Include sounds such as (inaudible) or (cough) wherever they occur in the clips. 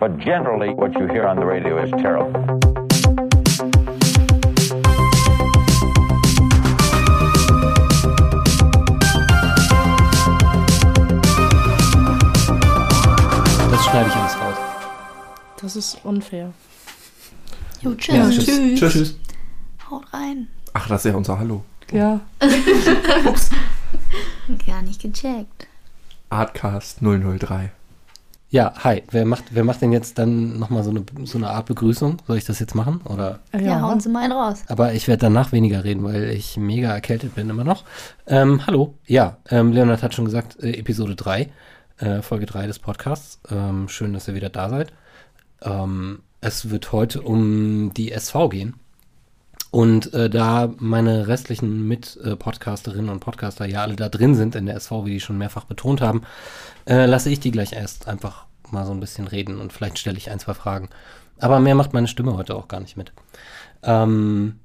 But generally, what you hear on the radio is terrible. Das schneide ich alles raus. Das ist unfair. Jo, tschüss. Ja, tschüss. tschüss. Tschüss. tschüss. Haut rein. Ach, das ist ja unser Hallo. Ja. (laughs) Gar nicht gecheckt. Artcast 003. Ja, hi. Wer macht, wer macht denn jetzt dann nochmal so eine, so eine Art Begrüßung? Soll ich das jetzt machen? Oder? Ja, hauen Sie mal einen raus. Aber ich werde danach weniger reden, weil ich mega erkältet bin immer noch. Ähm, hallo. Ja, ähm, Leonard hat schon gesagt, äh, Episode 3, äh, Folge 3 des Podcasts. Ähm, schön, dass ihr wieder da seid. Ähm, es wird heute um die SV gehen. Und äh, da meine restlichen Mit-Podcasterinnen und Podcaster ja alle da drin sind in der SV, wie die schon mehrfach betont haben, äh, lasse ich die gleich erst einfach mal so ein bisschen reden und vielleicht stelle ich ein, zwei Fragen. Aber mehr macht meine Stimme heute auch gar nicht mit. Ähm,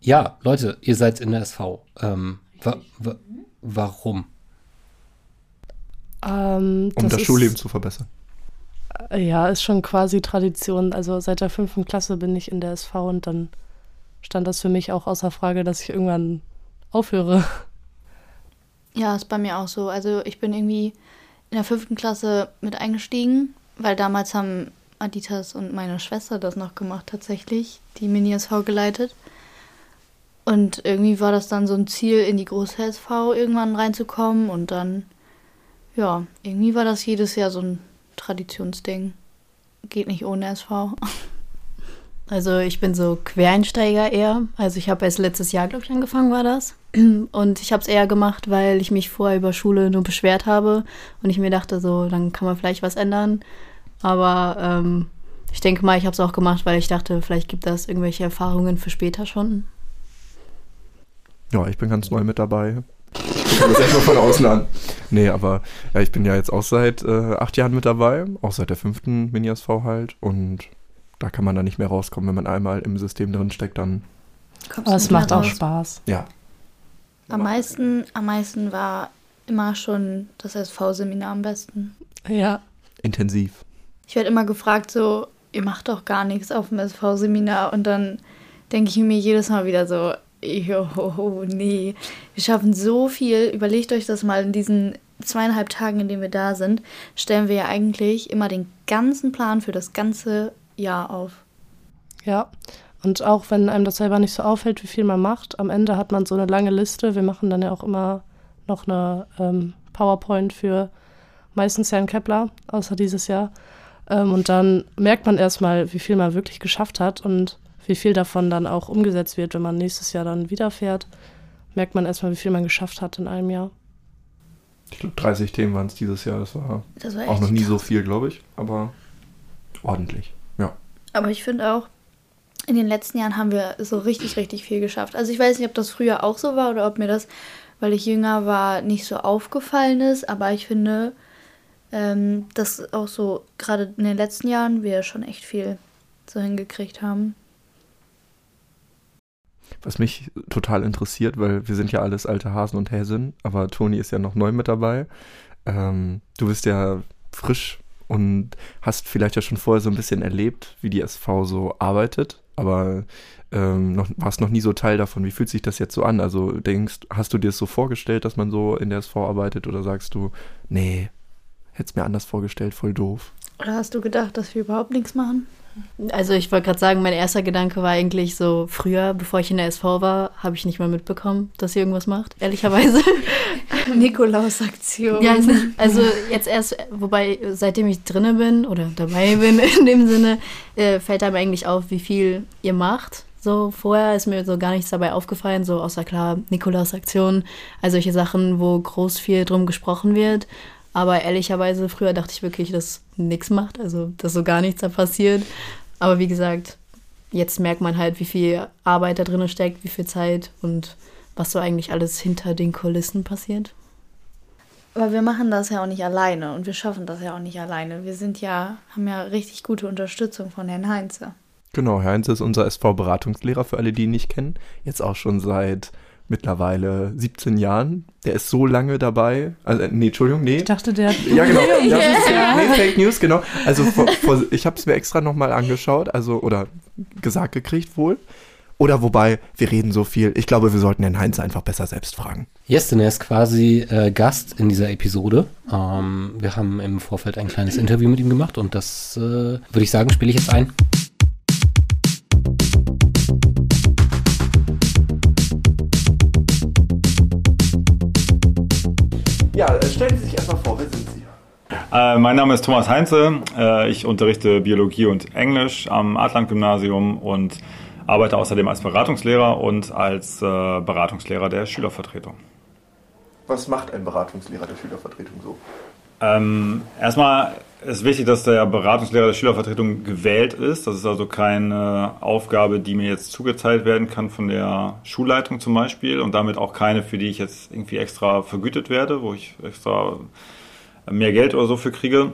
ja, Leute, ihr seid in der SV. Ähm, wa wa warum? Ähm, Um das, ist- Schulleben zu verbessern. Ja, ist schon quasi Tradition. Also seit der fünften Klasse bin ich in der SV und dann stand das für mich auch außer Frage, dass ich irgendwann aufhöre. Ja, ist bei mir auch so. Also ich bin irgendwie in der fünften Klasse mit eingestiegen, weil damals haben Aditas und meine Schwester das noch gemacht tatsächlich, die Mini-SV geleitet. Und irgendwie war das dann so ein Ziel, in die große SV irgendwann reinzukommen und dann, ja, irgendwie war das jedes Jahr so ein Traditionsding. Geht nicht ohne SV. (laughs) Also ich bin so Quereinsteiger eher. Also ich habe erst letztes Jahr, glaube ich, angefangen war das. (clears throat) Und ich habe es eher gemacht, weil ich mich vorher über Schule nur beschwert habe und ich mir dachte, so, dann kann man vielleicht was ändern. Aber ähm, ich denke mal, ich habe es auch gemacht, weil ich dachte, vielleicht gibt das irgendwelche Erfahrungen für später schon. Ja, ich bin ganz neu mit dabei. Ich das erstmal von außen an. Nee, aber ja, ich bin ja jetzt auch seit äh, acht Jahren mit dabei, auch seit der fünften Mini-SV halt. Und da kann man dann nicht mehr rauskommen, wenn man einmal im System drin steckt, dann Kommst Aber es macht auch raus. Spaß. ja. Am meisten, am meisten war immer schon das SV-Seminar am besten. Ja. Intensiv. Ich werde immer gefragt, so, ihr macht doch gar nichts auf dem SV-Seminar. Und dann denke ich mir jedes Mal wieder so, jo, nee, wir schaffen so viel. Überlegt euch das mal in diesen zweieinhalb Tagen, in denen wir da sind, stellen wir ja eigentlich immer den ganzen Plan für das ganze Jahr auf. Ja. Und auch wenn einem das selber nicht so auffällt, wie viel man macht, am Ende hat man so eine lange Liste. Wir machen dann ja auch immer noch eine ähm, PowerPoint für meistens Herrn Kepler, außer dieses Jahr. Ähm, und dann merkt man erstmal, wie viel man wirklich geschafft hat und wie viel davon dann auch umgesetzt wird, wenn man nächstes Jahr dann wieder fährt. Merkt man erstmal, wie viel man geschafft hat in einem Jahr. Ich glaube, 30 Themen waren es dieses Jahr. Das war Das war auch noch nie so krass. viel, glaube ich. Aber ordentlich. Aber ich finde auch, in den letzten Jahren haben wir so richtig, richtig viel geschafft. Also ich weiß nicht, ob das früher auch so war oder ob mir das, weil ich jünger war, nicht so aufgefallen ist. Aber ich finde, ähm, dass auch so gerade in den letzten Jahren wir schon echt viel so hingekriegt haben. Was mich total interessiert, weil wir sind ja alles alte Hasen und Häsin, aber Toni ist ja noch neu mit dabei. Ähm, du bist ja frisch und hast vielleicht ja schon vorher so ein bisschen erlebt, wie die SV so arbeitet, aber ähm, noch, warst noch nie so Teil davon. Wie fühlt sich das jetzt so an? Also denkst, hast du dir es so vorgestellt, dass man so in der SV arbeitet oder sagst du, nee, hätt's mir anders vorgestellt, voll doof. Oder hast du gedacht, dass wir überhaupt nichts machen? Also ich wollte gerade sagen, mein erster Gedanke war eigentlich so, früher, bevor ich in der SV war, habe ich nicht mal mitbekommen, dass sie irgendwas macht, ehrlicherweise. (laughs) Nikolaus-Aktion. Ja, es- also jetzt erst, wobei seitdem ich drinne bin oder dabei bin (laughs) in dem Sinne, äh, fällt einem eigentlich auf, wie viel ihr macht. So vorher ist mir so gar nichts dabei aufgefallen, so außer klar Nikolaus Aktion, also solche Sachen, wo groß viel drum gesprochen wird. Aber ehrlicherweise, früher dachte ich wirklich, dass nichts macht, also dass so gar nichts da passiert. Aber wie gesagt, jetzt merkt man halt, wie viel Arbeit da drin steckt, wie viel Zeit und was so eigentlich alles hinter den Kulissen passiert. Aber wir machen das ja auch nicht alleine und wir schaffen das ja auch nicht alleine. Wir sind ja, haben ja richtig gute Unterstützung von Herrn Heinze. Genau, Herr Heinz ist unser SV-Beratungslehrer für alle, die ihn nicht kennen. Jetzt auch schon seit mittlerweile 17 Jahren. Der ist so lange dabei. Also, äh, nee, Entschuldigung, nee. Ich dachte, der hat. Ja, genau. Das ist, nee, Fake News, genau. Also vor, vor, ich habe es mir extra nochmal angeschaut, also oder gesagt gekriegt wohl. Oder wobei, wir reden so viel. Ich glaube, wir sollten den Heinz einfach besser selbst fragen. Yes, denn er ist quasi äh, Gast in dieser Episode. Ähm, wir haben im Vorfeld ein kleines Interview mit ihm gemacht und das äh, würde ich sagen, spiele ich jetzt ein. Ja, äh, stellen Sie sich erstmal vor, wer sind Sie? Äh, mein Name ist Thomas Heinze. Äh, ich unterrichte Biologie und Englisch am Adland-Gymnasium und arbeite außerdem als Beratungslehrer und als äh, Beratungslehrer der Schülervertretung. Was macht ein Beratungslehrer der Schülervertretung so? Ähm, erstmal ist wichtig, dass der Beratungslehrer der Schülervertretung gewählt ist. Das ist also keine Aufgabe, die mir jetzt zugeteilt werden kann von der Schulleitung zum Beispiel und damit auch keine, für die ich jetzt irgendwie extra vergütet werde, wo ich extra mehr Geld oder so für kriege,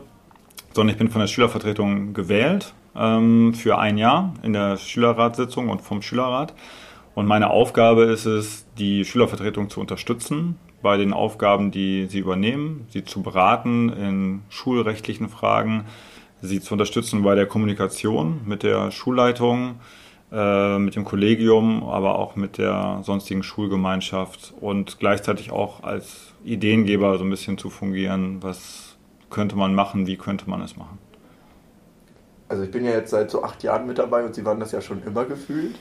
sondern ich bin von der Schülervertretung gewählt ähm, für ein Jahr in der Schülerratssitzung und vom Schülerrat. Und meine Aufgabe ist es, die Schülervertretung zu unterstützen bei den Aufgaben, die sie übernehmen, sie zu beraten in schulrechtlichen Fragen, sie zu unterstützen bei der Kommunikation mit der Schulleitung, äh, mit dem Kollegium, aber auch mit der sonstigen Schulgemeinschaft und gleichzeitig auch als Ideengeber so ein bisschen zu fungieren, was könnte man machen, wie könnte man es machen. Also ich bin ja jetzt seit so acht Jahren mit dabei und Sie waren das ja schon immer gefühlt.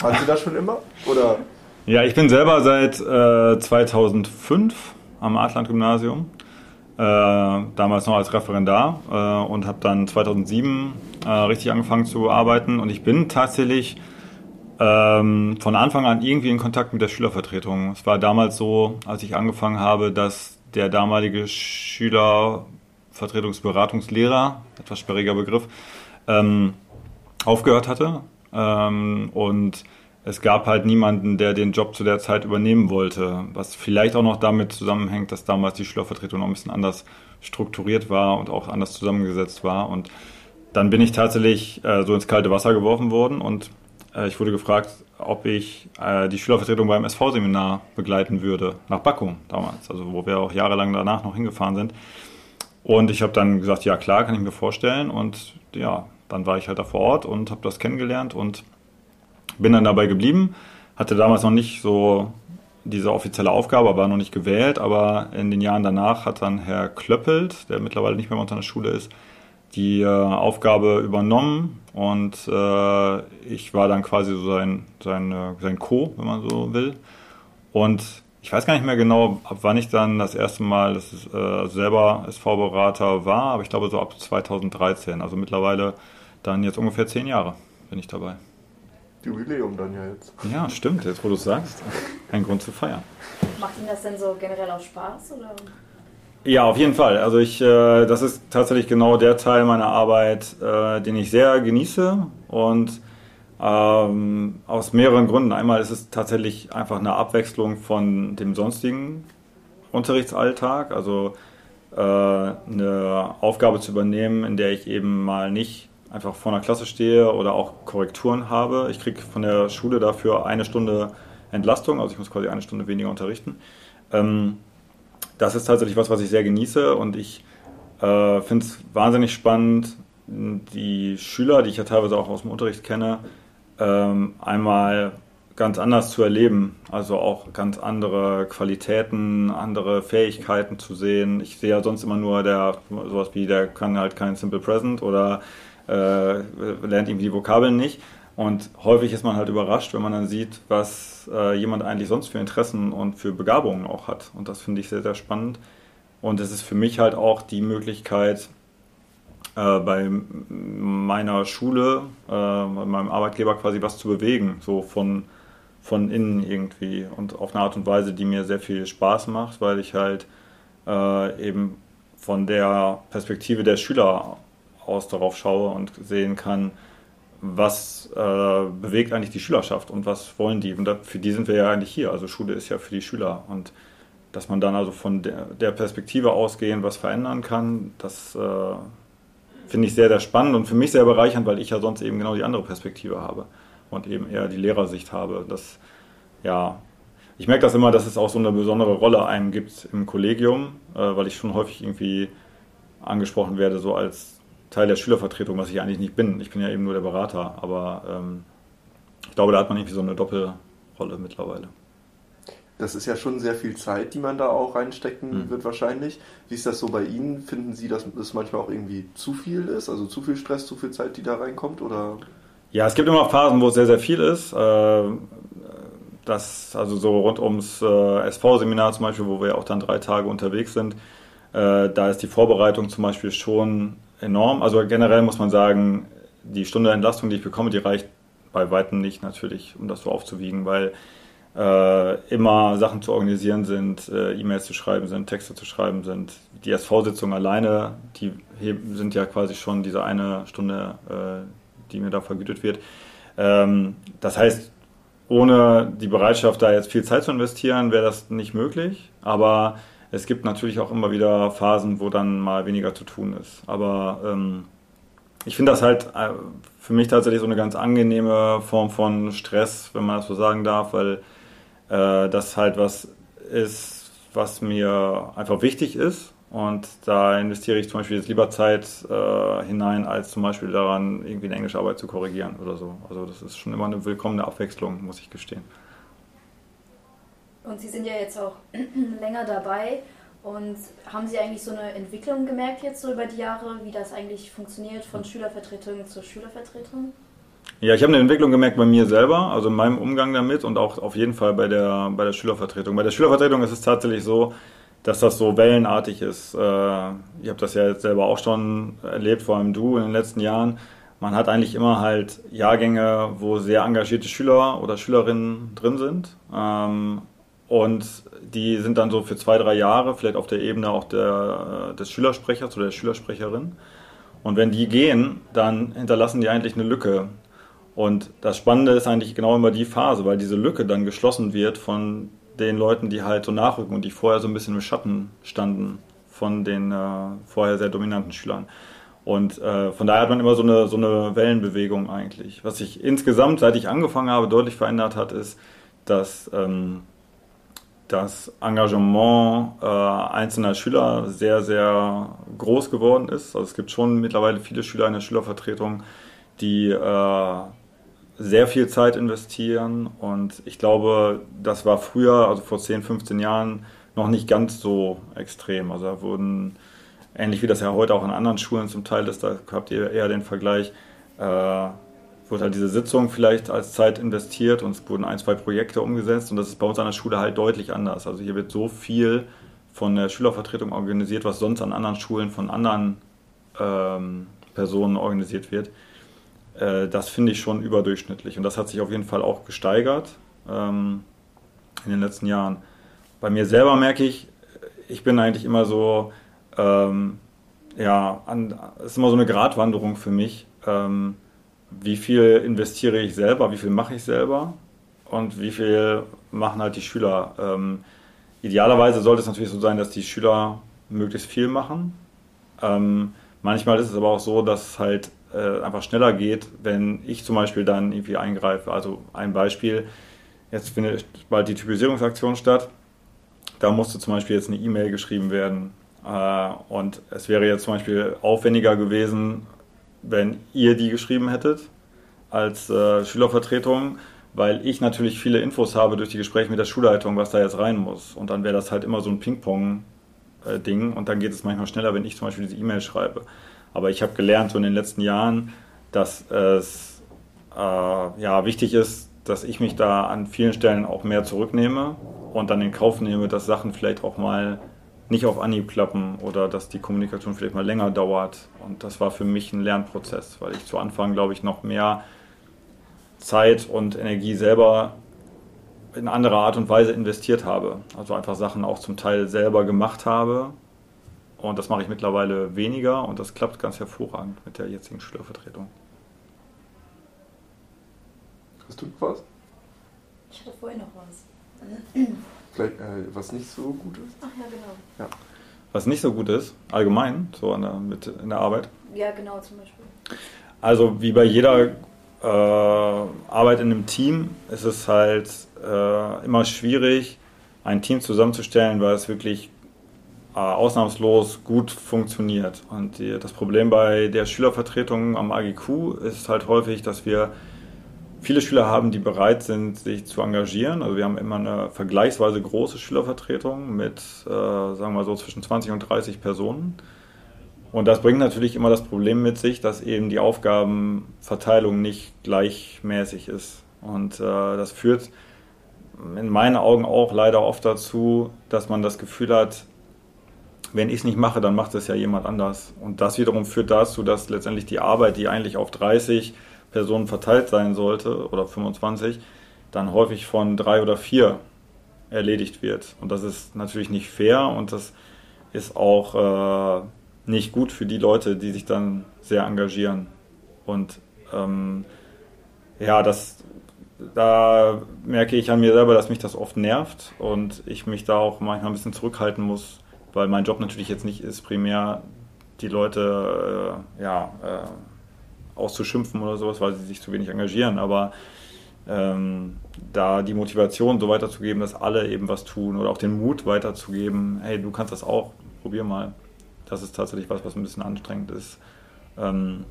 Waren Sie das schon immer? Oder? Ja, ich bin selber seit äh, 2005 am Adland-Gymnasium, äh, damals noch als Referendar äh, und habe dann 2007 äh, richtig angefangen zu arbeiten. Und ich bin tatsächlich ähm, von Anfang an irgendwie in Kontakt mit der Schülervertretung. Es war damals so, als ich angefangen habe, dass der damalige Schülervertretungsberatungslehrer, etwas sperriger Begriff, ähm, aufgehört hatte. Ähm, und es gab halt niemanden, der den Job zu der Zeit übernehmen wollte, was vielleicht auch noch damit zusammenhängt, dass damals die Schülervertretung noch ein bisschen anders strukturiert war und auch anders zusammengesetzt war. Und dann bin ich tatsächlich äh, so ins kalte Wasser geworfen worden und äh, ich wurde gefragt, ob ich äh, die Schülervertretung beim SV-Seminar begleiten würde, nach Bakum damals, also wo wir auch jahrelang danach noch hingefahren sind. Und ich habe dann gesagt, ja klar, kann ich mir vorstellen. Und ja, dann war ich halt da vor Ort und habe das kennengelernt und bin dann dabei geblieben. Hatte damals noch nicht so diese offizielle Aufgabe, war noch nicht gewählt, aber in den Jahren danach hat dann Herr Klöppelt, der mittlerweile nicht mehr bei uns der Schule ist, die äh, Aufgabe übernommen und äh, ich war dann quasi so sein, sein, äh, sein Co, wenn man so will. Und ich weiß gar nicht mehr genau, ab wann ich dann das erste Mal das äh, selber SV-Berater war, aber ich glaube so ab 2013. Also mittlerweile dann jetzt ungefähr zehn Jahre bin ich dabei. Jubiläum dann ja jetzt. Ja, stimmt, jetzt wo du es sagst. Ein Grund zu feiern. Macht Ihnen das denn so generell auch Spaß? Oder? Ja, auf jeden Fall. Also ich, äh, das ist tatsächlich genau der Teil meiner Arbeit, äh, den ich sehr genieße und ähm, aus mehreren Gründen. Einmal ist es tatsächlich einfach eine Abwechslung von dem sonstigen Unterrichtsalltag, also äh, eine Aufgabe zu übernehmen, in der ich eben mal nicht einfach vor einer Klasse stehe oder auch Korrekturen habe. Ich kriege von der Schule dafür eine Stunde Entlastung, also ich muss quasi eine Stunde weniger unterrichten. Ähm, das ist tatsächlich was, was ich sehr genieße und ich äh, finde es wahnsinnig spannend, die Schüler, die ich ja teilweise auch aus dem Unterricht kenne, ähm, einmal ganz anders zu erleben, also auch ganz andere Qualitäten, andere Fähigkeiten zu sehen. Ich sehe ja sonst immer nur der sowas wie der kann halt kein Simple Present oder lernt irgendwie die Vokabeln nicht. Und häufig ist man halt überrascht, wenn man dann sieht, was äh, jemand eigentlich sonst für Interessen und für Begabungen auch hat. Und das finde ich sehr, sehr spannend. Und es ist für mich halt auch die Möglichkeit, äh, bei meiner Schule, äh, bei meinem Arbeitgeber quasi was zu bewegen, so von, von innen irgendwie. Und auf eine Art und Weise, die mir sehr viel Spaß macht, weil ich halt äh, eben von der Perspektive der Schüler aus darauf schaue und sehen kann, was äh, bewegt eigentlich die Schülerschaft und was wollen die. Und da, für die sind wir ja eigentlich hier. Also Schule ist ja für die Schüler. Und dass man dann also von der, der Perspektive ausgehen, was verändern kann, das äh, finde ich sehr, sehr spannend und für mich sehr bereichernd, weil ich ja sonst eben genau die andere Perspektive habe und eben eher die Lehrersicht habe. Das, ja, ich merke das immer, dass es auch so eine besondere Rolle einem gibt im Kollegium, äh, weil ich schon häufig irgendwie angesprochen werde, so als Teil der Schülervertretung, was ich eigentlich nicht bin. Ich bin ja eben nur der Berater, aber ähm, ich glaube, da hat man irgendwie so eine Doppelrolle mittlerweile. Das ist ja schon sehr viel Zeit, die man da auch reinstecken Mhm. wird wahrscheinlich. Wie ist das so bei Ihnen? Finden Sie, dass das manchmal auch irgendwie zu viel ist? Also zu viel Stress, zu viel Zeit, die da reinkommt? Oder? Ja, es gibt immer Phasen, wo es sehr, sehr viel ist. Äh, Das, also so rund ums äh, SV-Seminar zum Beispiel, wo wir auch dann drei Tage unterwegs sind, äh, da ist die Vorbereitung zum Beispiel schon enorm. Also generell muss man sagen, die Stunde Entlastung, die ich bekomme, die reicht bei weitem nicht natürlich, um das so aufzuwiegen, weil äh, immer Sachen zu organisieren sind, äh, E-Mails zu schreiben sind, Texte zu schreiben sind. Die SV-Sitzungen alleine, die sind ja quasi schon diese eine Stunde, äh, die mir da vergütet wird. Ähm, das heißt, ohne die Bereitschaft, da jetzt viel Zeit zu investieren, wäre das nicht möglich. Aber es gibt natürlich auch immer wieder Phasen, wo dann mal weniger zu tun ist. Aber ähm, ich finde das halt äh, für mich tatsächlich so eine ganz angenehme Form von Stress, wenn man das so sagen darf, weil äh, das halt was ist, was mir einfach wichtig ist. Und da investiere ich zum Beispiel jetzt lieber Zeit äh, hinein, als zum Beispiel daran, irgendwie eine Englischarbeit zu korrigieren oder so. Also das ist schon immer eine willkommene Abwechslung, muss ich gestehen. Und Sie sind ja jetzt auch (clears throat) länger dabei. Und haben Sie eigentlich so eine Entwicklung gemerkt jetzt so über die Jahre, wie das eigentlich funktioniert von Schülervertretung zu Schülervertretung? Ja, ich habe eine Entwicklung gemerkt bei mir selber, also in meinem Umgang damit und auch auf jeden Fall bei der, bei der Schülervertretung. Bei der Schülervertretung ist es tatsächlich so, dass das so wellenartig ist. Äh, Ich habe das ja jetzt selber auch schon erlebt, vor allem du in den letzten Jahren. Man hat eigentlich immer halt Jahrgänge, wo sehr engagierte Schüler oder Schülerinnen drin sind. Und die sind dann so für zwei, drei Jahre vielleicht auf der Ebene auch der, des Schülersprechers oder der Schülersprecherin. Und wenn die gehen, dann hinterlassen die eigentlich eine Lücke. Und das Spannende ist eigentlich genau immer die Phase, weil diese Lücke dann geschlossen wird von den Leuten, die halt so nachrücken und die vorher so ein bisschen im Schatten standen von den äh, vorher sehr dominanten Schülern. Und äh, von daher hat man immer so eine, so eine Wellenbewegung eigentlich. Was sich insgesamt, seit ich angefangen habe, deutlich verändert hat, ist, dass ähm, das Engagement äh, einzelner Schüler sehr, sehr groß geworden ist. Also es gibt schon mittlerweile viele Schüler in der Schülervertretung, die äh, sehr viel Zeit investieren. Und ich glaube, das war früher, also vor 10, 15 Jahren, noch nicht ganz so extrem. Also da wurden, ähnlich wie das ja heute auch an anderen Schulen zum Teil ist, da habt ihr eher den Vergleich, äh, wurde halt diese Sitzung vielleicht als Zeit investiert und es wurden ein, zwei Projekte umgesetzt und das ist bei uns an der Schule halt deutlich anders. Also hier wird so viel von der Schülervertretung organisiert, was sonst an anderen Schulen von anderen ähm, Personen organisiert wird. Äh, das finde ich schon überdurchschnittlich und das hat sich auf jeden Fall auch gesteigert ähm, in den letzten Jahren. Bei mir selber merke ich, ich bin eigentlich immer so, ähm, ja, es ist immer so eine Gratwanderung für mich. Ähm, wie viel investiere ich selber, wie viel mache ich selber und wie viel machen halt die Schüler. Ähm, idealerweise sollte es natürlich so sein, dass die Schüler möglichst viel machen. Ähm, manchmal ist es aber auch so, dass es halt äh, einfach schneller geht, wenn ich zum Beispiel dann irgendwie eingreife. Also ein Beispiel, jetzt findet bald die Typisierungsaktion statt. Da musste zum Beispiel jetzt eine E-Mail geschrieben werden. Äh, und es wäre jetzt zum Beispiel aufwendiger gewesen, wenn ihr die geschrieben hättet als äh, Schülervertretung, weil ich natürlich viele Infos habe durch die Gespräche mit der Schulleitung, was da jetzt rein muss. Und dann wäre das halt immer so ein Ping-Pong-Ding und dann geht es manchmal schneller, wenn ich zum Beispiel diese E-Mail schreibe. Aber ich habe gelernt so in den letzten Jahren, dass es äh, ja, wichtig ist, dass ich mich da an vielen Stellen auch mehr zurücknehme und dann in Kauf nehme, dass Sachen vielleicht auch mal nicht auf Anhieb klappen oder dass die Kommunikation vielleicht mal länger dauert. Und das war für mich ein Lernprozess, weil ich zu Anfang, glaube ich, noch mehr Zeit und Energie selber in anderer Art und Weise investiert habe. Also einfach Sachen auch zum Teil selber gemacht habe. Und das mache ich mittlerweile weniger und das klappt ganz hervorragend mit der jetzigen Schülervertretung. Hast du noch was? Ich hatte vorhin noch was. (clears throat) Vielleicht äh, was nicht so gut ist? Ach ja, genau. Was nicht so gut ist, allgemein, so an der, mit, in der Arbeit. Ja, genau, zum Beispiel. Also wie bei jeder äh, Arbeit in einem Team ist es halt äh, immer schwierig, ein Team zusammenzustellen, weil es wirklich äh, ausnahmslos gut funktioniert. Und die, das Problem bei der Schülervertretung am AGQ ist halt häufig, dass wir viele Schüler haben, die bereit sind, sich zu engagieren. Also wir haben immer eine vergleichsweise große Schülervertretung mit, äh, sagen wir so, zwischen 20 und 30 Personen. Und das bringt natürlich immer das Problem mit sich, dass eben die Aufgabenverteilung nicht gleichmäßig ist. Und äh, das führt in meinen Augen auch leider oft dazu, dass man das Gefühl hat, wenn ich es nicht mache, dann macht es ja jemand anders. Und das wiederum führt dazu, dass letztendlich die Arbeit, die eigentlich auf 30 Personen verteilt sein sollte oder 25, dann häufig von drei oder vier erledigt wird. Und das ist natürlich nicht fair und das ist auch äh, nicht gut für die Leute, die sich dann sehr engagieren. Und ähm, ja, das, da merke ich an mir selber, dass mich das oft nervt und ich mich da auch manchmal ein bisschen zurückhalten muss, weil mein Job natürlich jetzt nicht ist, primär die Leute äh, ja, äh, auszuschimpfen oder sowas, weil sie sich zu wenig engagieren, aber ähm, da die Motivation so weiterzugeben, dass alle eben was tun oder auch den Mut weiterzugeben, hey, du kannst das auch, probier mal. Das ist tatsächlich was, was ein bisschen anstrengend ist. Ähm,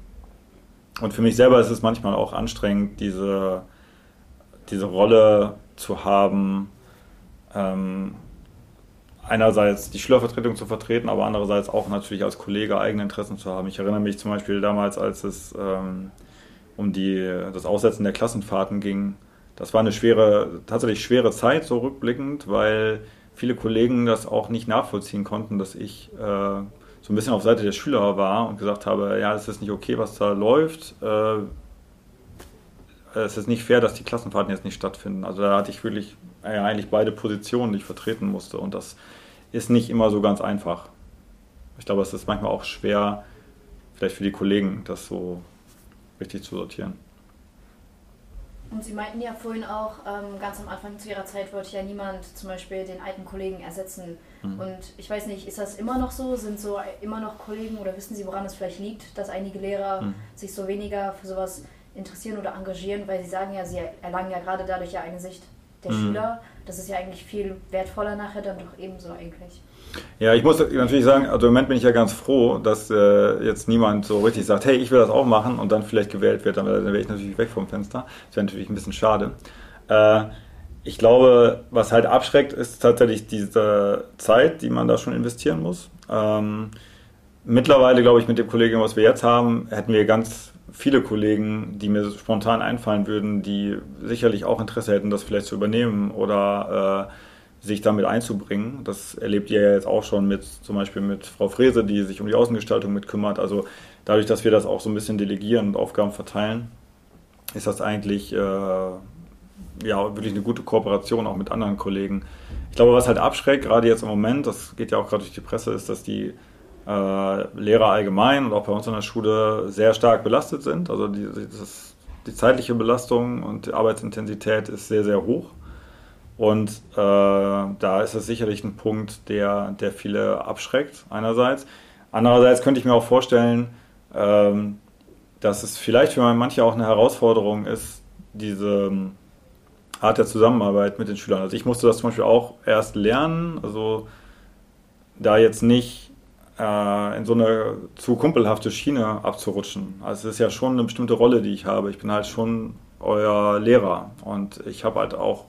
und für mich selber ist es manchmal auch anstrengend, diese, diese Rolle zu haben, ähm, einerseits die Schülervertretung zu vertreten, aber andererseits auch natürlich als Kollege eigene Interessen zu haben. Ich erinnere mich zum Beispiel damals, als es ähm, um die, das Aussetzen der Klassenfahrten ging. Das war eine schwere, tatsächlich schwere Zeit, so rückblickend, weil viele Kollegen das auch nicht nachvollziehen konnten, dass ich äh, so ein bisschen auf Seite der Schüler war und gesagt habe, ja, es ist nicht okay, was da läuft. Äh, es ist nicht fair, dass die Klassenfahrten jetzt nicht stattfinden. Also da hatte ich wirklich äh, eigentlich beide Positionen, die ich vertreten musste. Und das ist nicht immer so ganz einfach. Ich glaube, es ist manchmal auch schwer, vielleicht für die Kollegen, das so richtig zu sortieren. Und Sie meinten ja vorhin auch, ähm, ganz am Anfang zu Ihrer Zeit wollte ja niemand zum Beispiel den alten Kollegen ersetzen. Mhm. Und ich weiß nicht, ist das immer noch so? Sind so immer noch Kollegen oder wissen Sie, woran es vielleicht liegt, dass einige Lehrer mhm. sich so weniger für sowas interessieren oder engagieren? Weil Sie sagen ja, Sie erlangen ja gerade dadurch ja eine Sicht der mhm. Schüler. Das ist ja eigentlich viel wertvoller nachher dann doch ebenso eigentlich. Ja, ich muss natürlich sagen, also im Moment bin ich ja ganz froh, dass äh, jetzt niemand so richtig sagt, hey, ich will das auch machen und dann vielleicht gewählt wird, dann, dann wäre ich natürlich weg vom Fenster. Das wäre natürlich ein bisschen schade. Äh, ich glaube, was halt abschreckt, ist tatsächlich diese Zeit, die man da schon investieren muss. Ähm, mittlerweile, glaube ich, mit dem Kollegen, was wir jetzt haben, hätten wir ganz viele Kollegen, die mir spontan einfallen würden, die sicherlich auch Interesse hätten, das vielleicht zu übernehmen oder äh, sich damit einzubringen. Das erlebt ihr ja jetzt auch schon mit zum Beispiel mit Frau Frese, die sich um die Außengestaltung mitkümmert. Also dadurch, dass wir das auch so ein bisschen delegieren und Aufgaben verteilen, ist das eigentlich äh, ja wirklich eine gute Kooperation auch mit anderen Kollegen. Ich glaube, was halt abschreckt, gerade jetzt im Moment, das geht ja auch gerade durch die Presse, ist, dass die Lehrer allgemein und auch bei uns in der Schule sehr stark belastet sind. Also die, das, die zeitliche Belastung und die Arbeitsintensität ist sehr, sehr hoch. Und äh, da ist es sicherlich ein Punkt, der, der viele abschreckt, einerseits. Andererseits könnte ich mir auch vorstellen, ähm, dass es vielleicht für manche auch eine Herausforderung ist, diese Art der Zusammenarbeit mit den Schülern. Also ich musste das zum Beispiel auch erst lernen, also da jetzt nicht äh, in so eine zu kumpelhafte Schiene abzurutschen. Also es ist ja schon eine bestimmte Rolle, die ich habe. Ich bin halt schon euer Lehrer und ich habe halt auch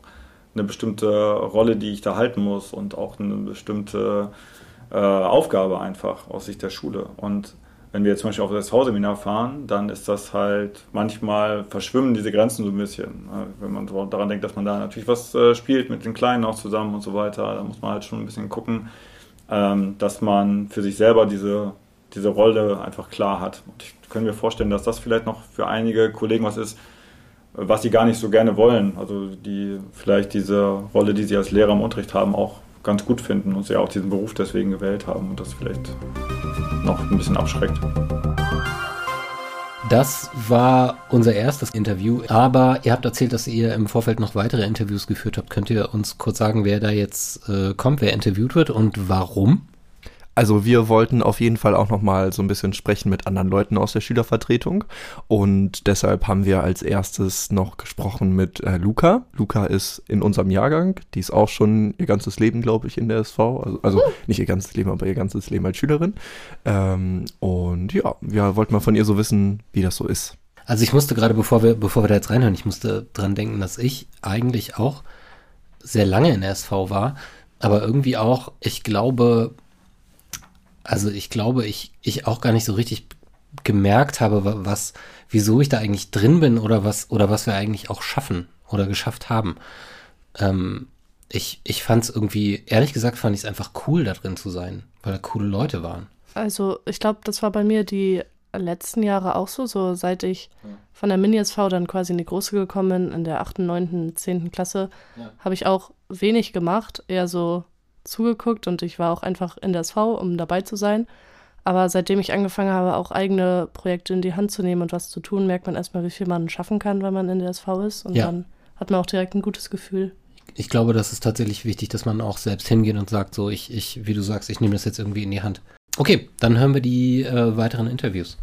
eine bestimmte Rolle, die ich da halten muss und auch eine bestimmte äh, Aufgabe einfach aus Sicht der Schule. Und wenn wir jetzt zum Beispiel auf das Hauseminar fahren, dann ist das halt manchmal verschwimmen diese Grenzen so ein bisschen. Wenn man daran denkt, dass man da natürlich was äh, spielt mit den Kleinen auch zusammen und so weiter, da muss man halt schon ein bisschen gucken, ähm, dass man für sich selber diese, diese Rolle einfach klar hat. Und ich kann mir vorstellen, dass das vielleicht noch für einige Kollegen was ist, was sie gar nicht so gerne wollen. Also die vielleicht diese Rolle, die sie als Lehrer im Unterricht haben, auch ganz gut finden und sie auch diesen Beruf deswegen gewählt haben und das vielleicht noch ein bisschen abschreckt. Das war unser erstes Interview, aber ihr habt erzählt, dass ihr im Vorfeld noch weitere Interviews geführt habt. Könnt ihr uns kurz sagen, wer da jetzt äh, kommt, wer interviewt wird und warum? Also wir wollten auf jeden Fall auch noch mal so ein bisschen sprechen mit anderen Leuten aus der Schülervertretung und deshalb haben wir als erstes noch gesprochen mit äh, Luca. Luca ist in unserem Jahrgang, die ist auch schon ihr ganzes Leben, glaube ich, in der SV, also, also nicht ihr ganzes Leben, aber ihr ganzes Leben als Schülerin. Ähm, und ja, wir wollten mal von ihr so wissen, wie das so ist. Also ich musste gerade, bevor wir, bevor wir da jetzt reinhören, ich musste dran denken, dass ich eigentlich auch sehr lange in der SV war, aber irgendwie auch, ich glaube, also ich glaube, ich, ich auch gar nicht so richtig gemerkt habe, was, wieso ich da eigentlich drin bin oder was, oder was wir eigentlich auch schaffen oder geschafft haben. Ähm, ich ich fand es irgendwie, ehrlich gesagt, fand ich es einfach cool, da drin zu sein, weil da coole Leute waren. Also ich glaube, das war bei mir die letzten Jahre auch so, so seit ich von der Mini-SV dann quasi in die große gekommen bin, in der 8., 9., 10. Klasse, Ja. habe ich auch wenig gemacht, eher so zugeguckt und ich war auch einfach in der SV, um dabei zu sein. Aber seitdem ich angefangen habe, auch eigene Projekte in die Hand zu nehmen und was zu tun, merkt man erstmal, wie viel man schaffen kann, wenn man in der SV ist. Und Ja. dann hat man auch direkt ein gutes Gefühl. Ich glaube, das ist tatsächlich wichtig, dass man auch selbst hingeht und sagt, so, ich, ich, wie du sagst, ich nehme das jetzt irgendwie in die Hand. Okay, dann hören wir die äh, weiteren Interviews.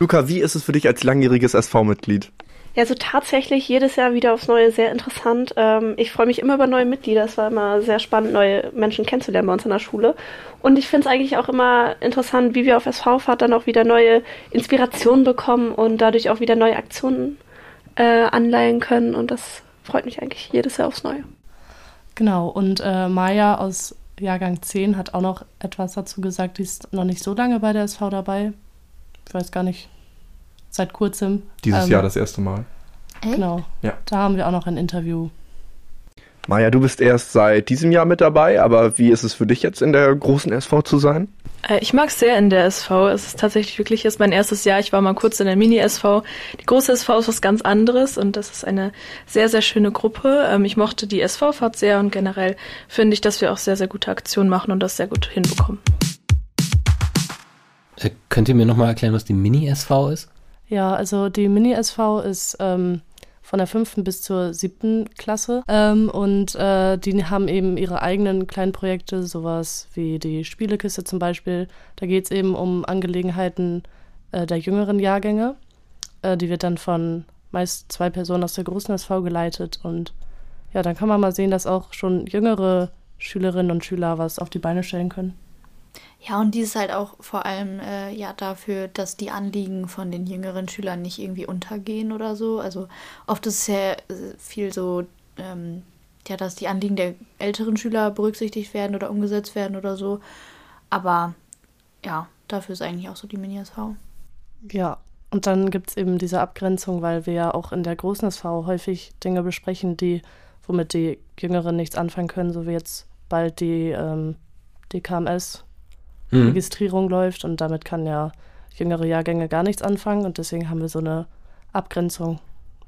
Luca, wie ist es für dich als langjähriges SV-Mitglied? Ja, also tatsächlich jedes Jahr wieder aufs Neue sehr interessant. Ähm, ich freue mich immer über neue Mitglieder. Es war immer sehr spannend, neue Menschen kennenzulernen bei uns in der Schule. Und ich finde es eigentlich auch immer interessant, wie wir auf SV-Fahrt dann auch wieder neue Inspirationen bekommen und dadurch auch wieder neue Aktionen äh, anleihen können. Und das freut mich eigentlich jedes Jahr aufs Neue. Genau, und äh, Maya aus Jahrgang 10 hat auch noch etwas dazu gesagt, die ist noch nicht so lange bei der SV dabei. Ich weiß gar nicht, seit kurzem. Dieses Ähm, Jahr das erste Mal. Echt? Genau. Ja. Da haben wir auch noch ein Interview. Maja, du bist erst seit diesem Jahr mit dabei, aber wie ist es für dich jetzt in der großen SV zu sein? Äh, Ich mag es sehr in der SV. Es ist tatsächlich wirklich jetzt mein erstes Jahr. Ich war mal kurz in der Mini-SV. Die große SV ist was ganz anderes und das ist eine sehr, sehr schöne Gruppe. Ähm, Ich mochte die SV-Fahrt sehr und generell finde ich, dass wir auch sehr, sehr gute Aktionen machen und das sehr gut hinbekommen. Äh, könnt ihr mir nochmal erklären, was die Mini-SV ist? Ja, also die Mini-SV ist ähm, von der fünften bis zur siebten Klasse ähm, und äh, die haben eben ihre eigenen kleinen Projekte, sowas wie die Spielekiste zum Beispiel. Da geht es eben um Angelegenheiten äh, der jüngeren Jahrgänge. Äh, die wird dann von meist zwei Personen aus der großen SV geleitet und ja, dann kann man mal sehen, dass auch schon jüngere Schülerinnen und Schüler was auf die Beine stellen können. Ja, und die ist halt auch vor allem äh, ja dafür, dass die Anliegen von den jüngeren Schülern nicht irgendwie untergehen oder so. Also oft ist es ja äh, viel so, ähm, ja, dass die Anliegen der älteren Schüler berücksichtigt werden oder umgesetzt werden oder so. Aber ja, dafür ist eigentlich auch so die Mini-SV. Ja, und dann gibt es eben diese Abgrenzung, weil wir ja auch in der großen SV häufig Dinge besprechen, die, womit die Jüngeren nichts anfangen können, so wie jetzt bald die, ähm, die KMS-Registrierung Mhm. läuft und damit kann ja jüngere Jahrgänge gar nichts anfangen und deswegen haben wir so eine Abgrenzung,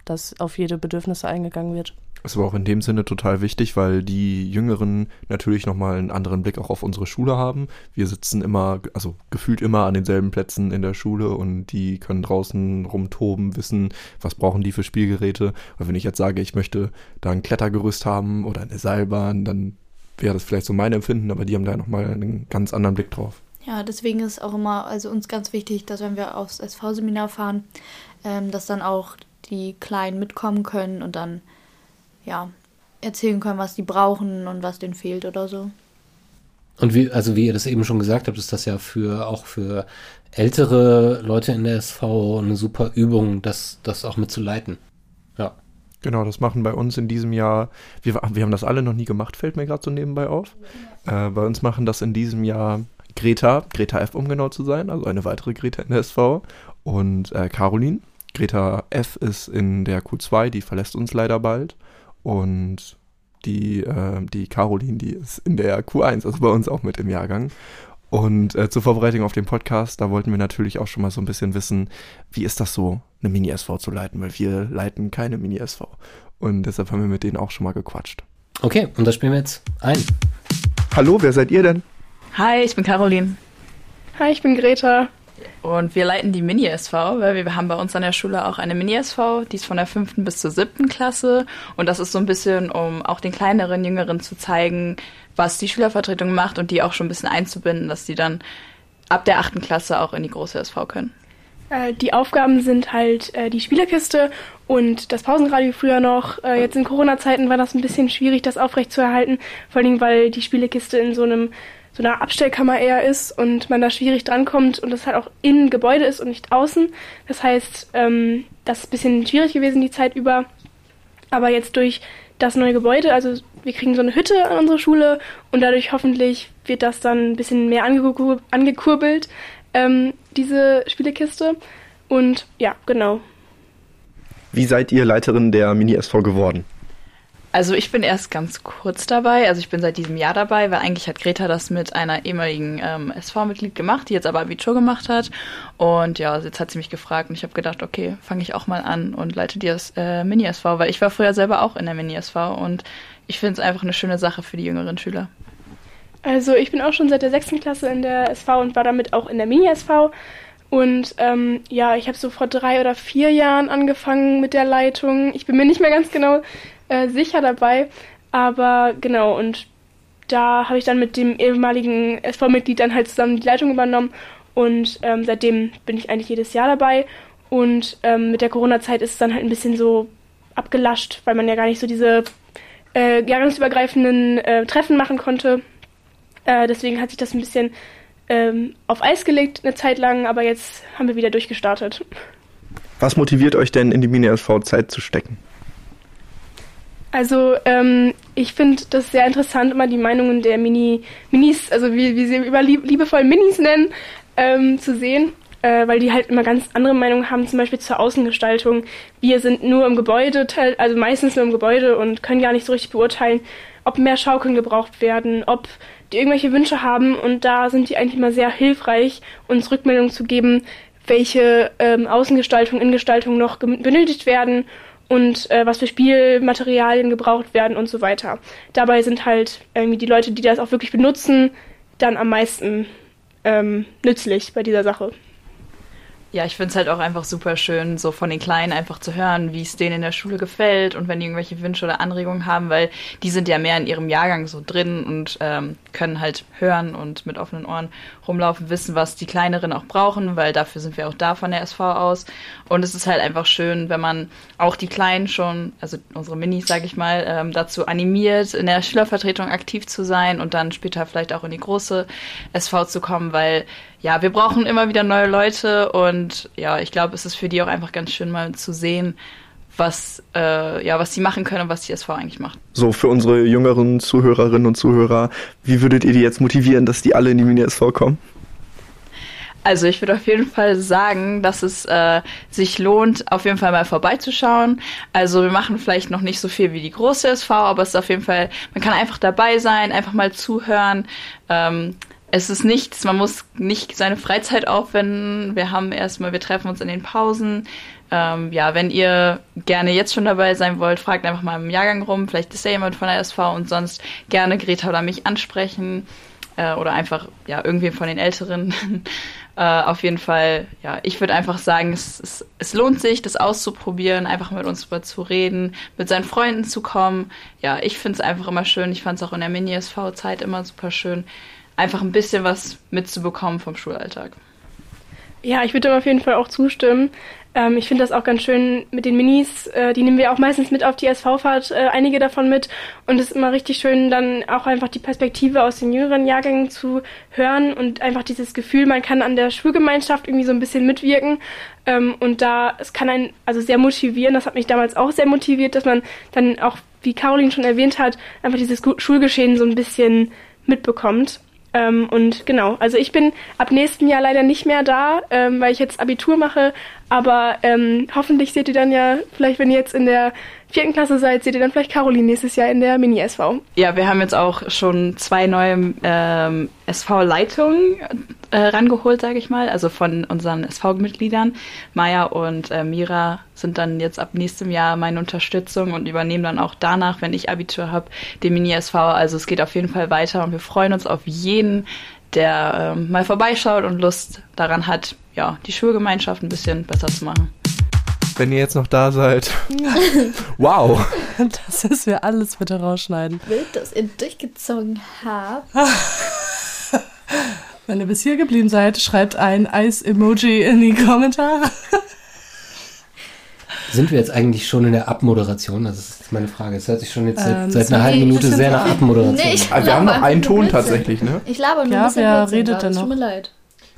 dass auf jede Bedürfnisse eingegangen wird. Es war auch in dem Sinne total wichtig, weil die Jüngeren natürlich nochmal einen anderen Blick auch auf unsere Schule haben. Wir sitzen immer, also gefühlt immer an denselben Plätzen in der Schule und die können draußen rumtoben, wissen, was brauchen die für Spielgeräte. Und wenn ich jetzt sage, ich möchte da ein Klettergerüst haben oder eine Seilbahn, dann wäre das vielleicht so mein Empfinden, aber die haben da nochmal einen ganz anderen Blick drauf. Ja, deswegen ist auch immer, also uns ganz wichtig, dass wenn wir aufs SV-Seminar fahren, ähm, dass dann auch die Kleinen mitkommen können und dann, ja, erzählen können, was die brauchen und was denen fehlt oder so. Und wie, also wie ihr das eben schon gesagt habt, ist das ja für auch für ältere Leute in der SV eine super Übung, das, das auch mitzuleiten. Ja. Genau, das machen bei uns in diesem Jahr, wir, wir haben das alle noch nie gemacht, fällt mir gerade so nebenbei auf. Äh, bei uns machen das in diesem Jahr Greta, Greta F, um genau zu sein, also eine weitere Greta in der SV und äh, Caroline. Greta F ist in der Q2, die verlässt uns leider bald und die, äh, die Caroline, die ist in der Q1, also bei uns auch mit im Jahrgang. Und äh, zur Vorbereitung auf den Podcast, da wollten wir natürlich auch schon mal so ein bisschen wissen, wie ist das so, eine Mini-SV zu leiten, weil wir leiten keine Mini-SV. Und deshalb haben wir mit denen auch schon mal gequatscht. Okay, und das spielen wir jetzt ein. Hallo, wer seid ihr denn? Hi, ich bin Caroline. Hi, ich bin Greta. Und wir leiten die Mini-SV, weil wir haben bei uns an der Schule auch eine Mini-SV, die ist von der fünften bis zur siebten Klasse. Und das ist so ein bisschen, um auch den kleineren, jüngeren zu zeigen, was die Schülervertretung macht und die auch schon ein bisschen einzubinden, dass die dann ab der achten Klasse auch in die große SV können. Äh, die Aufgaben sind halt äh, die Spielerkiste und das Pausenradio früher noch. Äh, jetzt in Corona-Zeiten war das ein bisschen schwierig, das aufrechtzuerhalten. Vor Dingen, weil die Spielekiste in so einem so einer Abstellkammer eher ist und man da schwierig drankommt und das halt auch in Gebäude ist und nicht außen. Das heißt, ähm, das ist ein bisschen schwierig gewesen die Zeit über. Aber jetzt durch das neue Gebäude, also wir kriegen so eine Hütte an unsere Schule und dadurch hoffentlich wird das dann ein bisschen mehr angekur angekurbelt, ähm, diese Spielekiste. Und ja, genau. Wie seid ihr Leiterin der Mini-SV geworden? Also ich bin erst ganz kurz dabei, also ich bin seit diesem Jahr dabei, weil eigentlich hat Greta das mit einer ehemaligen ähm, SV-Mitglied gemacht, die jetzt aber Abitur gemacht hat. Und ja, jetzt hat sie mich gefragt und ich habe gedacht, okay, fange ich auch mal an und leite die das äh, Mini-SV, weil ich war früher selber auch in der Mini-SV und ich finde es einfach eine schöne Sache für die jüngeren Schüler. Also ich bin auch schon seit der sechsten Klasse in der SV und war damit auch in der Mini-SV. Und ähm, ja, ich habe so vor drei oder vier Jahren angefangen mit der Leitung. Ich bin mir nicht mehr ganz genau äh, sicher dabei. Aber genau, und da habe ich dann mit dem ehemaligen SV-Mitglied dann halt zusammen die Leitung übernommen. Und ähm, seitdem bin ich eigentlich jedes Jahr dabei. Und ähm, mit der Corona-Zeit ist es dann halt ein bisschen so abgelascht, weil man ja gar nicht so diese äh, jahrgangsübergreifenden äh, Treffen machen konnte. Äh, deswegen hat sich das ein bisschen ähm, auf Eis gelegt eine Zeit lang, aber jetzt haben wir wieder durchgestartet. Was motiviert euch denn in die Mini-SV Zeit zu stecken? Also ähm, ich finde das sehr interessant, immer die Meinungen der Mini, Minis, also wie, wie sie über lieb, liebevoll Minis nennen, ähm, zu sehen, äh, weil die halt immer ganz andere Meinungen haben, zum Beispiel zur Außengestaltung. Wir sind nur im Gebäude, also meistens nur im Gebäude und können gar nicht so richtig beurteilen, ob mehr Schaukeln gebraucht werden, ob die irgendwelche Wünsche haben und da sind die eigentlich immer sehr hilfreich, uns Rückmeldungen zu geben, welche ähm, Außengestaltung, Innengestaltung noch benötigt werden und äh, was für Spielmaterialien gebraucht werden und so weiter. Dabei sind halt irgendwie die Leute, die das auch wirklich benutzen, dann am meisten ähm, nützlich bei dieser Sache. Ja, ich finde es halt auch einfach super schön, so von den Kleinen einfach zu hören, wie es denen in der Schule gefällt und wenn die irgendwelche Wünsche oder Anregungen haben, weil die sind ja mehr in ihrem Jahrgang so drin und ähm, können halt hören und mit offenen Ohren rumlaufen, wissen, was die Kleineren auch brauchen, weil dafür sind wir auch da von der SV aus. Und es ist halt einfach schön, wenn man auch die Kleinen schon, also unsere Minis, sage ich mal, ähm, dazu animiert, in der Schülervertretung aktiv zu sein und dann später vielleicht auch in die große SV zu kommen, weil ja, wir brauchen immer wieder neue Leute und ja, ich glaube, es ist für die auch einfach ganz schön mal zu sehen, was, äh, ja, was sie machen können und was die SV eigentlich macht. So, für unsere jüngeren Zuhörerinnen und Zuhörer, wie würdet ihr die jetzt motivieren, dass die alle in die Mini-SV kommen? Also ich würde auf jeden Fall sagen, dass es äh, sich lohnt, auf jeden Fall mal vorbeizuschauen. Also wir machen vielleicht noch nicht so viel wie die große SV, aber es ist auf jeden Fall, man kann einfach dabei sein, einfach mal zuhören. Ähm, es ist nichts, man muss nicht seine Freizeit aufwenden. Wir haben erstmal, wir treffen uns in den Pausen. Ähm, ja, wenn ihr gerne jetzt schon dabei sein wollt, fragt einfach mal im Jahrgang rum. Vielleicht ist ja jemand von der SV und sonst gerne Greta oder mich ansprechen. Äh, oder einfach, ja, irgendwie von den Älteren. (laughs) äh, auf jeden Fall, ja, ich würde einfach sagen, es, es, es lohnt sich, das auszuprobieren, einfach mit uns drüber zu reden, mit seinen Freunden zu kommen. Ja, ich finde es einfach immer schön. Ich fand es auch in der Mini-SV-Zeit immer super schön einfach ein bisschen was mitzubekommen vom Schulalltag. Ja, ich würde auf jeden Fall auch zustimmen. Ähm, ich finde das auch ganz schön mit den Minis. Äh, die nehmen wir auch meistens mit auf die SV-Fahrt, äh, einige davon mit. Und es ist immer richtig schön, dann auch einfach die Perspektive aus den jüngeren Jahrgängen zu hören und einfach dieses Gefühl, man kann an der Schulgemeinschaft irgendwie so ein bisschen mitwirken. Ähm, und da, es kann einen also sehr motivieren. Das hat mich damals auch sehr motiviert, dass man dann auch, wie Caroline schon erwähnt hat, einfach dieses Schulgeschehen so ein bisschen mitbekommt. Ähm, und genau, also ich bin ab nächstem Jahr leider nicht mehr da, ähm, weil ich jetzt Abitur mache. Aber ähm, hoffentlich seht ihr dann ja, vielleicht wenn ihr jetzt in der vierten Klasse seid, seht ihr dann vielleicht Caroline nächstes Jahr in der Mini-SV. Ja, wir haben jetzt auch schon zwei neue ähm, SV-Leitungen äh, rangeholt, sage ich mal. Also von unseren SV-Mitgliedern. Maya und äh, Mira sind dann jetzt ab nächstem Jahr meine Unterstützung und übernehmen dann auch danach, wenn ich Abitur habe, den Mini-SV. Also es geht auf jeden Fall weiter und wir freuen uns auf jeden, der äh, mal vorbeischaut und Lust daran hat, ja, die Schulgemeinschaft ein bisschen besser zu machen. Wenn ihr jetzt noch da seid. (laughs) wow. Das ist wir alles bitte rausschneiden. Wild, dass ihr durchgezogen habt. (laughs) Wenn ihr bis hier geblieben seid, schreibt ein Eis-Emoji in die Kommentare. (laughs) Sind wir jetzt eigentlich schon in der Abmoderation? Das ist meine Frage. Es hört sich schon jetzt seit, Ähm, seit einer halben Minute sehr nach. Abmoderation. Nee, wir haben noch einen Ton tatsächlich, ne? Ich laber nur Ja, ein bisschen wer redet denn es Tut noch? mir leid.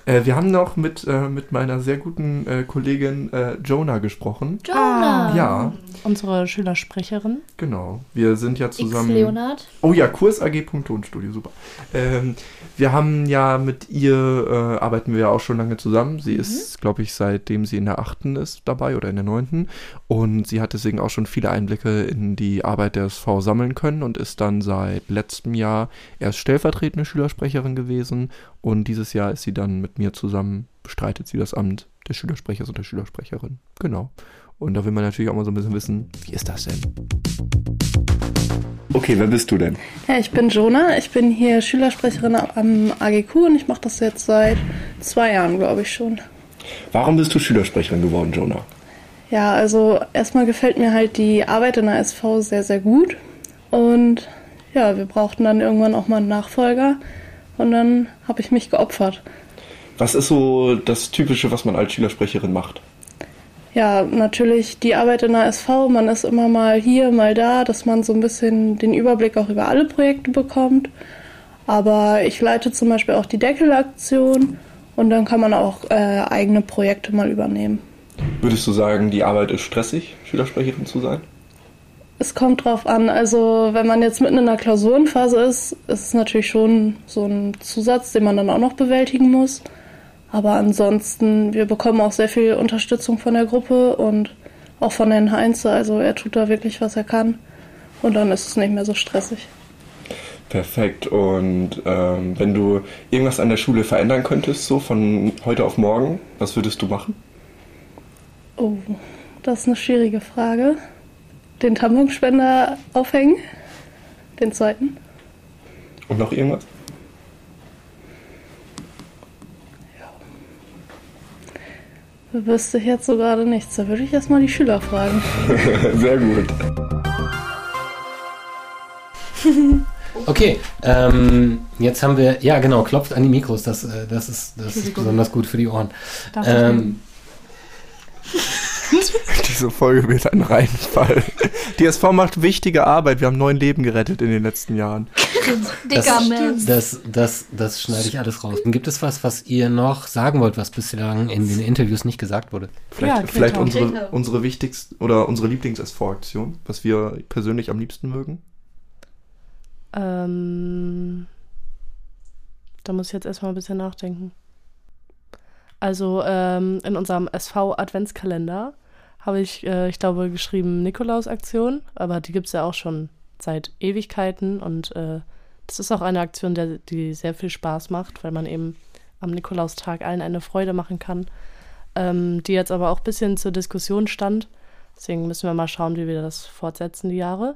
Äh, wir haben noch mit, äh, mit meiner sehr guten äh, Kollegin äh, Jonah gesprochen. Jonah. Ja, Unsere Schülersprecherin. genau. Wir sind ja X zusammen. Leonard. Oh ja, Kurs AG. Tonstudio, super. Ähm, wir haben ja mit ihr, äh, arbeiten wir ja auch schon lange zusammen. Sie ist, glaube ich, seitdem sie in der achten ist dabei oder in der neunten. Und sie hat deswegen auch schon viele Einblicke in die Arbeit der SV sammeln können und ist dann seit letztem Jahr erst stellvertretende Schülersprecherin gewesen. Und dieses Jahr ist sie dann mit mir zusammen, bestreitet sie das Amt des Schülersprechers und der Schülersprecherin. Genau. Und da will man natürlich auch mal so ein bisschen wissen, wie ist das denn? Okay, wer bist du denn? Ja, ich bin Jona. Ich bin hier Schülersprecherin am AGQ und ich mache das jetzt seit zwei Jahren, glaube ich schon. Warum bist du Schülersprecherin geworden, Jonah? Ja, also erstmal gefällt mir halt die Arbeit in der SV sehr, sehr gut. Und ja, wir brauchten dann irgendwann auch mal einen Nachfolger. Und dann habe ich mich geopfert. Was ist so das Typische, was man als Schülersprecherin macht? Ja, natürlich die Arbeit in der SV. Man ist immer mal hier, mal da, dass man so ein bisschen den Überblick auch über alle Projekte bekommt. Aber ich leite zum Beispiel auch die Deckelaktion und dann kann man auch äh, eigene Projekte mal übernehmen. Würdest du sagen, die Arbeit ist stressig, Schülersprecherin zu sein? Es kommt drauf an. Also, wenn man jetzt mitten in der Klausurenphase ist, ist es natürlich schon so ein Zusatz, den man dann auch noch bewältigen muss. Aber ansonsten, wir bekommen auch sehr viel Unterstützung von der Gruppe und auch von Herrn Heinze. Also, er tut da wirklich, was er kann. Und dann ist es nicht mehr so stressig. Perfekt. Und ähm, wenn du irgendwas an der Schule verändern könntest, so von heute auf morgen, was würdest du machen? Oh, das ist eine schwierige Frage. Den Tamponspender aufhängen? Den zweiten? Und noch irgendwas? Wüsste ich jetzt so gerade nichts. Da würde ich erstmal die Schüler fragen. (laughs) Sehr gut. Okay, ähm, jetzt haben wir, ja genau, klopft an die Mikros, das, äh, das, ist, das ist besonders gut für die Ohren. Darf Ähm, (laughs) Diese Folge wird ein Reinfall. (laughs) Die SV macht wichtige Arbeit. Wir haben neun Leben gerettet in den letzten Jahren. Das, Dicker Mensch. das, das, das schneide ich alles raus. Gibt es was, was ihr noch sagen wollt, was bislang in den Interviews nicht gesagt wurde? Vielleicht, Ja, vielleicht Greta. unsere, unsere wichtigste oder unsere Lieblings-SV-Aktion, was wir persönlich am liebsten mögen. Ähm, da muss ich jetzt erstmal ein bisschen nachdenken. Also ähm, in unserem SV-Adventskalender habe ich, äh, ich glaube, geschrieben Nikolaus-Aktion, aber die gibt es ja auch schon seit Ewigkeiten und äh, das ist auch eine Aktion, der, die sehr viel Spaß macht, weil man eben am Nikolaustag allen eine Freude machen kann, ähm, die jetzt aber auch ein bisschen zur Diskussion stand. Deswegen müssen wir mal schauen, wie wir das fortsetzen, die Jahre.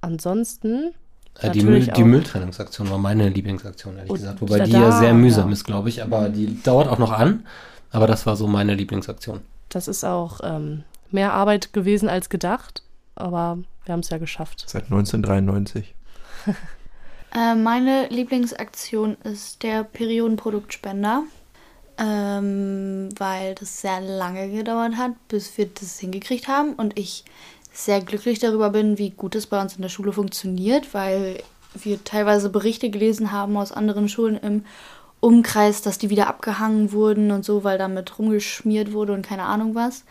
Ansonsten Äh, die, Müll, die. Mülltrennungsaktion war meine Lieblingsaktion, ehrlich Und gesagt. Wobei da- die ja sehr mühsam ja. ist, glaube ich. Aber die dauert auch noch an. Aber das war so meine Lieblingsaktion. Das ist auch ähm, mehr Arbeit gewesen als gedacht, aber wir haben es ja geschafft. Seit 1993. (laughs) Äh, meine Lieblingsaktion ist der Periodenproduktspender, ähm, weil das sehr lange gedauert hat, bis wir das hingekriegt haben und ich sehr glücklich darüber bin, wie gut es bei uns in der Schule funktioniert, weil wir teilweise Berichte gelesen haben aus anderen Schulen im Umkreis, dass die wieder abgehangen wurden und so, weil damit rumgeschmiert wurde und keine Ahnung was.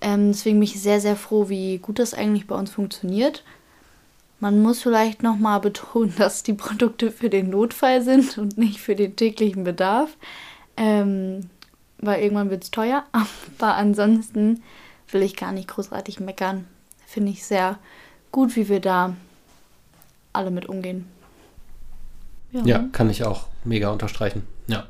Ähm, deswegen bin ich sehr, sehr froh, wie gut das eigentlich bei uns funktioniert. Man muss vielleicht nochmal betonen, (laughs) dass die Produkte für den Notfall sind und nicht für den täglichen Bedarf. Ähm, weil irgendwann wird es teuer. (laughs) Aber ansonsten will ich gar nicht großartig meckern. Finde ich sehr gut, wie wir da alle mit umgehen. Ja, kann ich auch mega unterstreichen. Ja.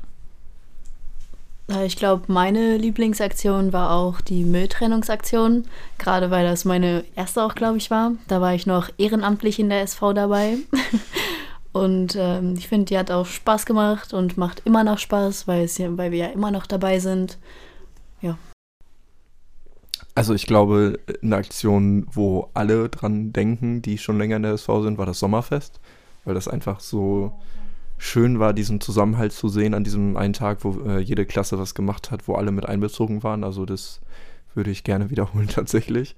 Äh, Ich glaube, meine Lieblingsaktion war auch die Mülltrennungsaktion, gerade weil das meine erste auch, glaube ich, war. Da war ich noch ehrenamtlich in der SV dabei. (laughs) Und ähm, ich finde, die hat auch Spaß gemacht und macht immer noch Spaß, weil, es ja, weil wir ja immer noch dabei sind. Ja. Also ich glaube, eine Aktion, wo alle dran denken, die schon länger in der SV sind, war das Sommerfest, weil das einfach so schön war, diesen Zusammenhalt zu sehen an diesem einen Tag, wo äh, jede Klasse was gemacht hat, wo alle mit einbezogen waren. Also das würde ich gerne wiederholen (laughs) tatsächlich.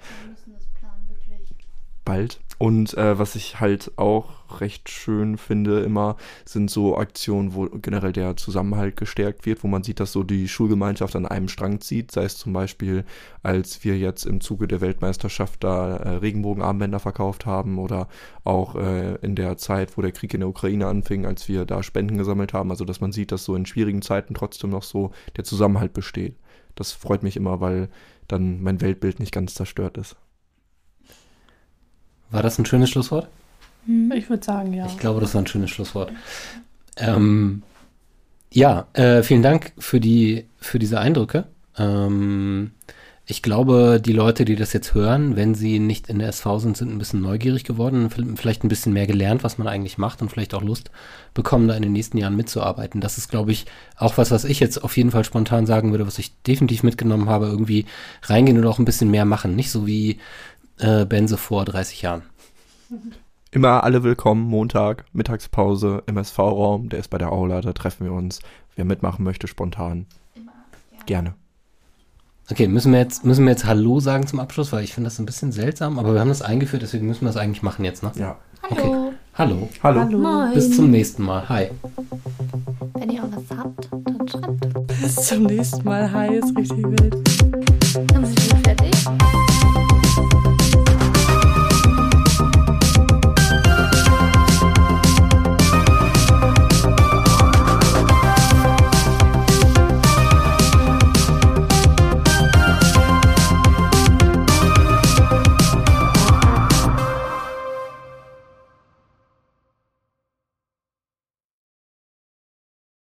Bald. Und äh, was ich halt auch recht schön finde immer, sind so Aktionen, wo generell der Zusammenhalt gestärkt wird, wo man sieht, dass so die Schulgemeinschaft an einem Strang zieht. Sei es zum Beispiel, als wir jetzt im Zuge der Weltmeisterschaft da äh, Regenbogenarmbänder verkauft haben oder auch äh, in der Zeit, wo der Krieg in der Ukraine anfing, als wir da Spenden gesammelt haben. Also dass man sieht, dass so in schwierigen Zeiten trotzdem noch so der Zusammenhalt besteht. Das freut mich immer, weil dann mein Weltbild nicht ganz zerstört ist. War das ein schönes Schlusswort? Ich würde sagen, ja. Ich glaube, das war ein schönes Schlusswort. Ähm, ja, äh, vielen Dank für, die, für diese Eindrücke. Ähm, ich glaube, die Leute, die das jetzt hören, wenn sie nicht in der SV sind, sind ein bisschen neugierig geworden, vielleicht ein bisschen mehr gelernt, was man eigentlich macht und vielleicht auch Lust bekommen, da in den nächsten Jahren mitzuarbeiten. Das ist, glaube ich, auch was, was ich jetzt auf jeden Fall spontan sagen würde, was ich definitiv mitgenommen habe, irgendwie reingehen und auch ein bisschen mehr machen. Nicht so wie äh, Benze vor 30 Jahren. Immer alle willkommen, Montag, Mittagspause im SV-Raum, der ist bei der Aula, da treffen wir uns. Wer mitmachen möchte, spontan. Gerne. Okay, müssen wir jetzt, müssen wir jetzt Hallo sagen zum Abschluss, weil ich finde das ein bisschen seltsam, aber wir haben das eingeführt, deswegen müssen wir das eigentlich machen jetzt, ne? Ja. Okay. Hallo. Hallo. Hallo. Moin. Bis zum nächsten Mal. Hi. Wenn ihr auch was habt, dann schreibt. Bis zum nächsten Mal. Hi, ist richtig wild.